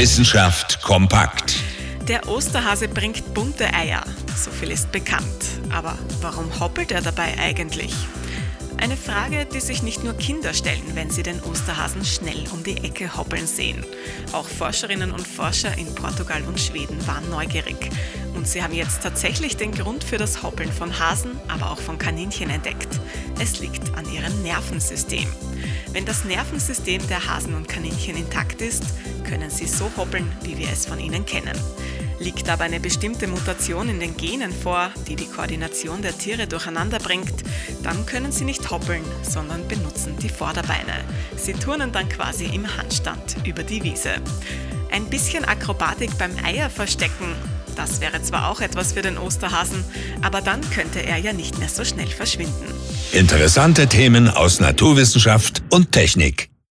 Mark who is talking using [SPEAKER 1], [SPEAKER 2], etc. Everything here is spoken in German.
[SPEAKER 1] Wissenschaft kompakt.
[SPEAKER 2] Der Osterhase bringt bunte Eier, so viel ist bekannt. Aber warum hoppelt er dabei eigentlich? Eine Frage, die sich nicht nur Kinder stellen, wenn sie den Osterhasen schnell um die Ecke hoppeln sehen. Auch Forscherinnen und Forscher in Portugal und Schweden waren neugierig. Und sie haben jetzt tatsächlich den Grund für das Hoppeln von Hasen, aber auch von Kaninchen entdeckt. Es liegt an ihrem Nervensystem. Wenn das Nervensystem der Hasen und Kaninchen intakt ist, können sie so hoppeln, wie wir es von ihnen kennen. Liegt aber eine bestimmte Mutation in den Genen vor, die die Koordination der Tiere durcheinander bringt, dann können sie nicht hoppeln, sondern benutzen die Vorderbeine. Sie turnen dann quasi im Handstand über die Wiese. Ein bisschen Akrobatik beim Eier verstecken, das wäre zwar auch etwas für den Osterhasen, aber dann könnte er ja nicht mehr so schnell verschwinden.
[SPEAKER 1] Interessante Themen aus Naturwissenschaft und Technik.